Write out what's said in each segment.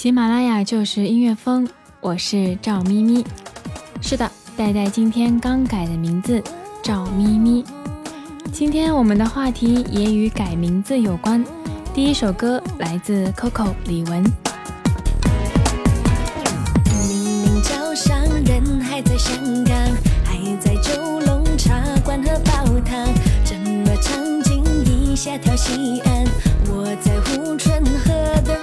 喜马拉雅就是音乐风，我是赵咪咪。是的，戴戴今天刚改的名字，赵咪咪。今天我们的话题也与改名字有关。第一首歌来自 Coco 李玟。明明早上人还在香港，还在九龙茶馆喝煲汤，怎么场景一下跳西安？我在护春河的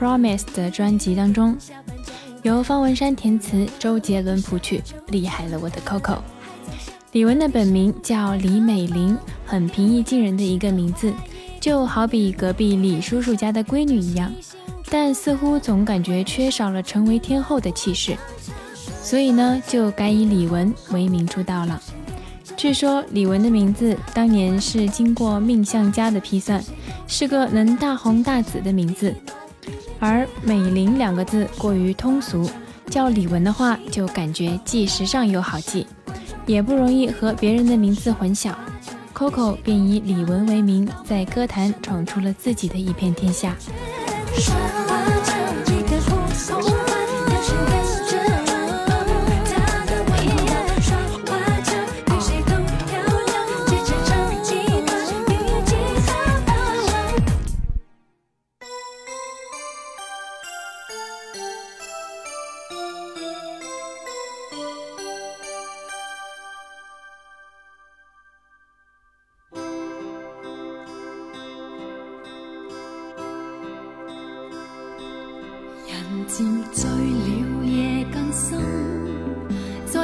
Promise》的专辑当中，由方文山填词，周杰伦谱曲，厉害了我的 Coco。李玟的本名叫李美玲，很平易近人的一个名字，就好比隔壁李叔叔家的闺女一样，但似乎总感觉缺少了成为天后的气势，所以呢，就改以李玟为名出道了。据说李玟的名字当年是经过命相家的批算，是个能大红大紫的名字，而“美玲”两个字过于通俗，叫李玟的话就感觉既时尚又好记，也不容易和别人的名字混淆。Coco 便以李玟为名，在歌坛闯出了自己的一片天下。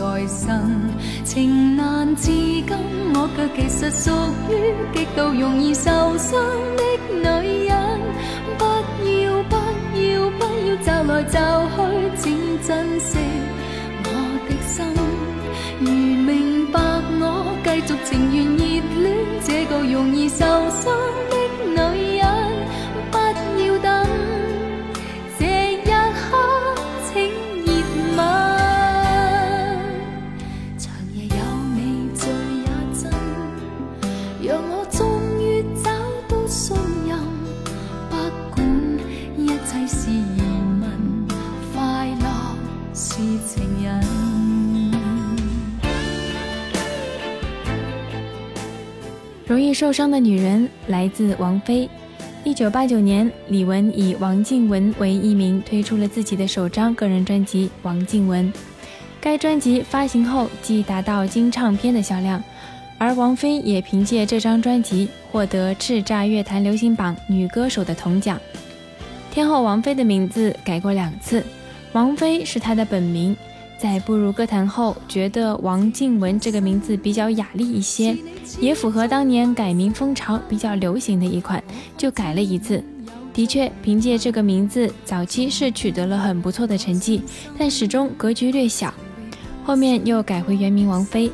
再生，情难自禁，我却其实属于极度容易受伤的女人。不要不要不要驟來驟去，请珍惜我的心。如明白我，继续情愿热恋，这个容易受伤受伤的女人来自王菲。一九八九年，李玟以王静雯为艺名推出了自己的首张个人专辑《王静雯》。该专辑发行后即达到金唱片的销量，而王菲也凭借这张专辑获得叱咤乐坛流行榜女歌手的铜奖。天后王菲的名字改过两次，王菲是她的本名，在步入歌坛后，觉得王静雯这个名字比较雅丽一些，也符合当年改名风潮比较流行的一款，就改了一次。的确，凭借这个名字，早期是取得了很不错的成绩，但始终格局略小。后面又改回原名王菲，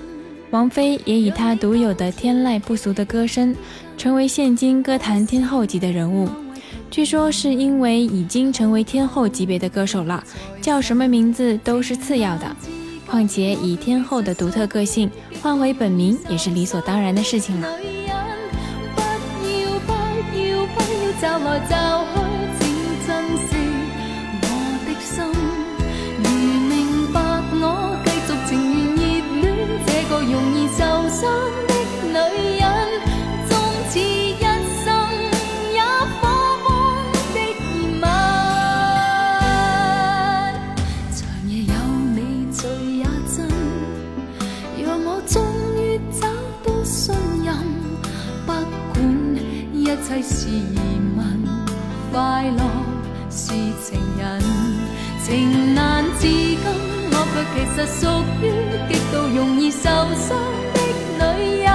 王菲也以她独有的天籁不俗的歌声，成为现今歌坛天后级的人物。据说是因为已经成为天后级别的歌手了，叫什么名字都是次要的。况且以天后的独特个性，换回本名也是理所当然的事情了。不要不要不要骤来骤去只珍惜我的心如明白我继续情愿热恋这个容易受伤实属于极度容易受伤的女人。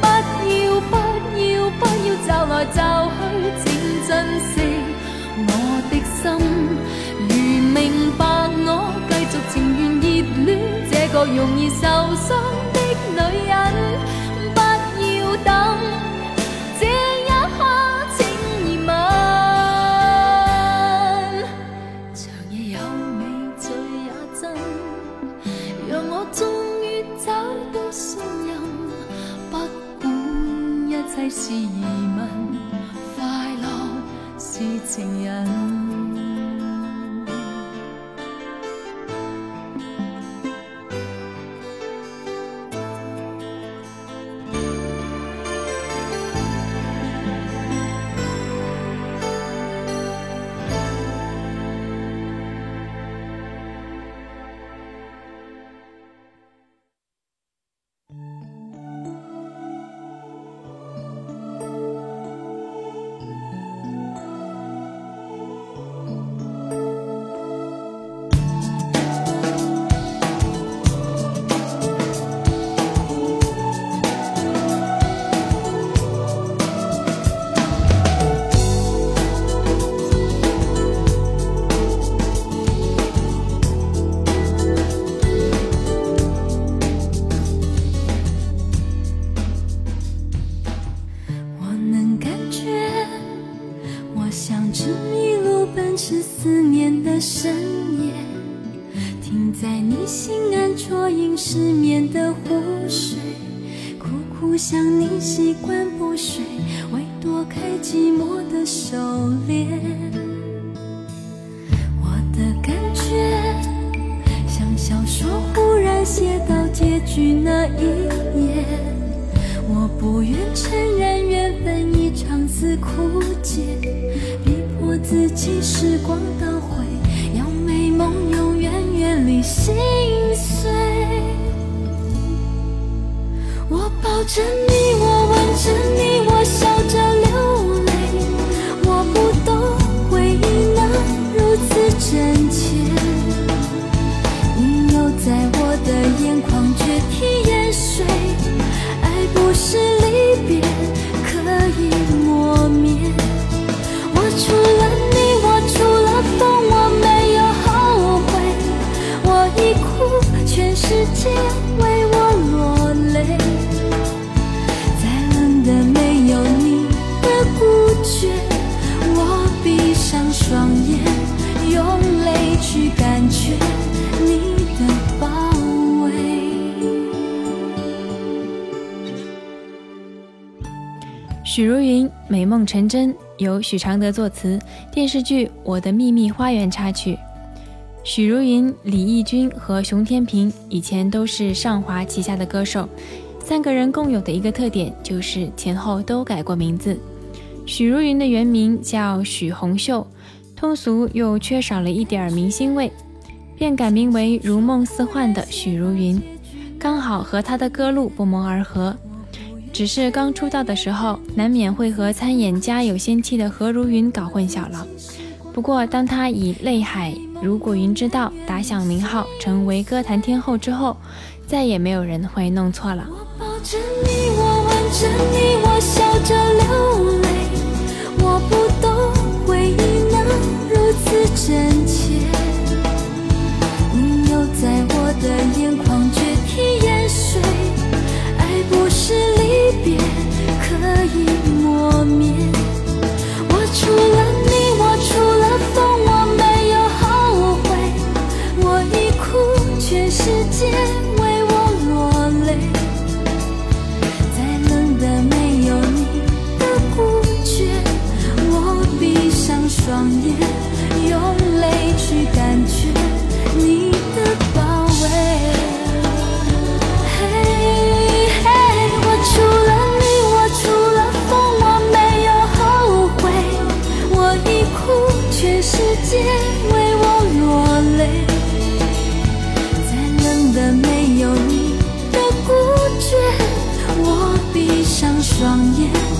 不要不要不要找来找去，请珍惜我的心。如明白我，继续情愿热恋这个容易受伤是思念的深夜，停在你心安啜饮失眠的湖水，苦苦想你习惯不睡，为躲开寂寞的狩猎。我的感觉像小说忽然写到结局那一页，我不愿承认缘分一场似枯竭。自己时光倒回，让美梦永远远离心碎。我抱着你。许茹芸《美梦成真》由许常德作词，电视剧《我的秘密花园》插曲。许茹芸、李翊君和熊天平以前都是上华旗下的歌手，三个人共有的一个特点就是前后都改过名字。许茹芸的原名叫许红秀，通俗又缺少了一点明星味，便改名为如梦似幻的许茹芸，刚好和她的歌路不谋而合。只是刚出道的时候，难免会和参演《家有仙妻》的何如云搞混淆了。不过，当她以《泪海》。如果云知道打响名号，成为歌坛天后之后，再也没有人会弄错了。我抱着你，我吻着你，我笑着流泪。我不懂回忆能如此真切，双眼，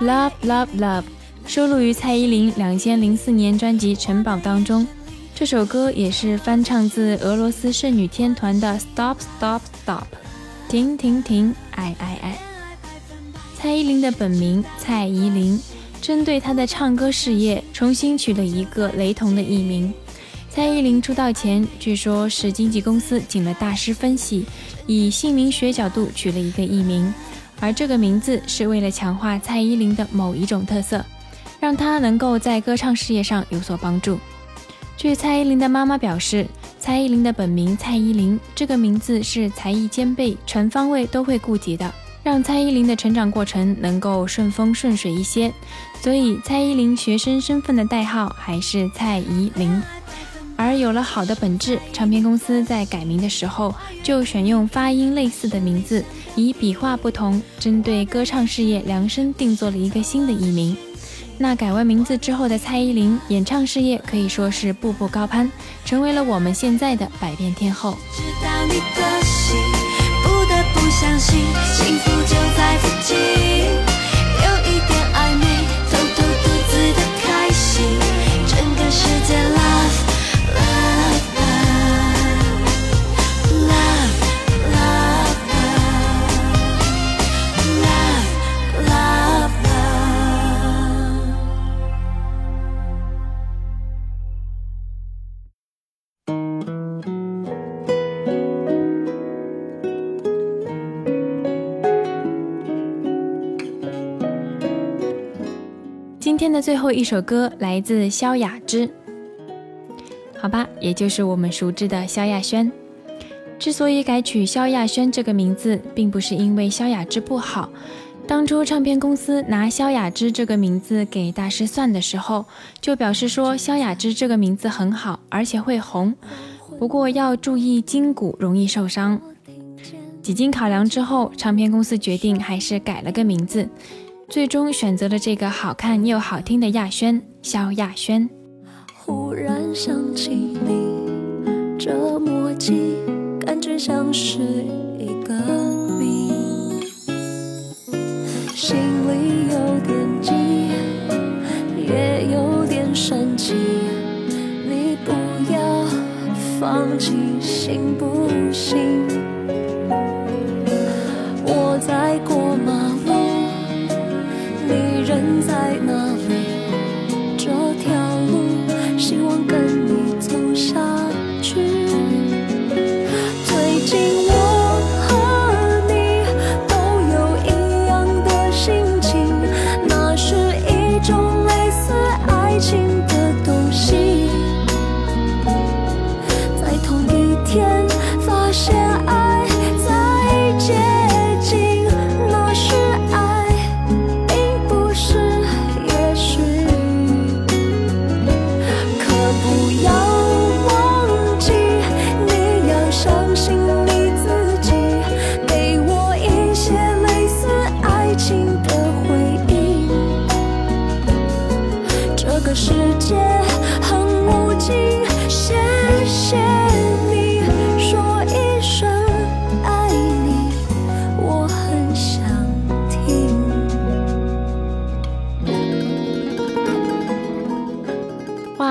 Love Love Love 收录于蔡依林两千零四年专辑《城堡》当中。这首歌也是翻唱自俄罗斯圣女天团的 Stop Stop Stop，停停停，爱爱爱。蔡依林的本名蔡依林，针对她的唱歌事业重新取了一个雷同的艺名。蔡依林出道前，据说是经纪公司请了大师分析，以姓名学角度取了一个艺名。而这个名字是为了强化蔡依林的某一种特色，让她能够在歌唱事业上有所帮助。据蔡依林的妈妈表示，蔡依林的本名蔡依林，这个名字是才艺兼备、全方位都会顾及的。让蔡依林的成长过程能够顺风顺水一些，所以蔡依林学生身份的代号还是蔡依林。而有了好的本质，唱片公司在改名的时候就选用发音类似的名字，以笔画不同，针对歌唱事业量身定做了一个新的艺名。那改完名字之后的蔡依林，演唱事业可以说是步步高攀，成为了我们现在的百变天后。知道你的心，一首歌来自萧亚芝，好吧，也就是我们熟知的萧亚轩。之所以改取萧亚轩这个名字，并不是因为萧亚芝不好。当初唱片公司拿萧亚芝这个名字给大师算的时候，就表示说萧亚芝这个名字很好，而且会红，不过要注意筋骨容易受伤。几经考量之后，唱片公司决定还是改了个名字。最终选择了这个好看又好听的亚轩，萧亚轩。忽然想起你，这默契感觉像是一个谜，心里有点急，也有点生气。你不要放弃，行不行？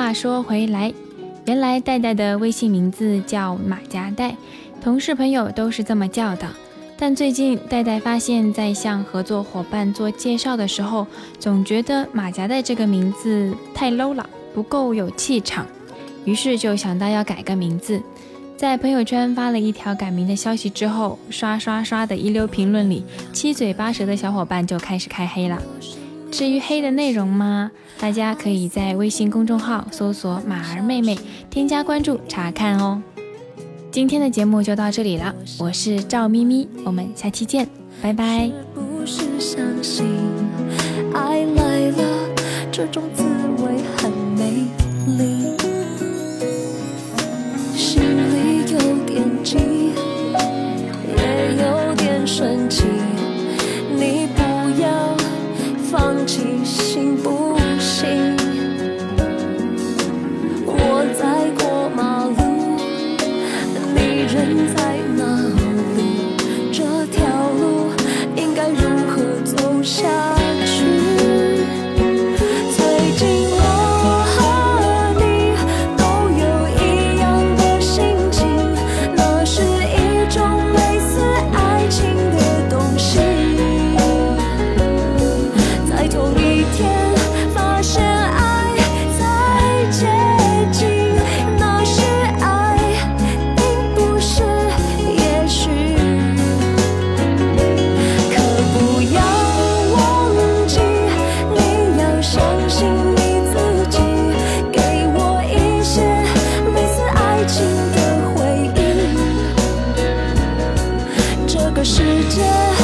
话说回来，原来戴戴的微信名字叫马夹带，同事朋友都是这么叫的。但最近戴戴发现，在向合作伙伴做介绍的时候，总觉得马夹带这个名字太 low 了，不够有气场，于是就想到要改个名字。在朋友圈发了一条改名的消息之后，刷刷刷的一溜评论里，七嘴八舌的小伙伴就开始开黑了。至于黑的内容吗？大家可以在微信公众号搜索马儿妹妹添加关注查看哦。今天的节目就到这里了我是赵咪咪我们下期见拜拜。是不是爱来了这种滋味很美丽。是 chest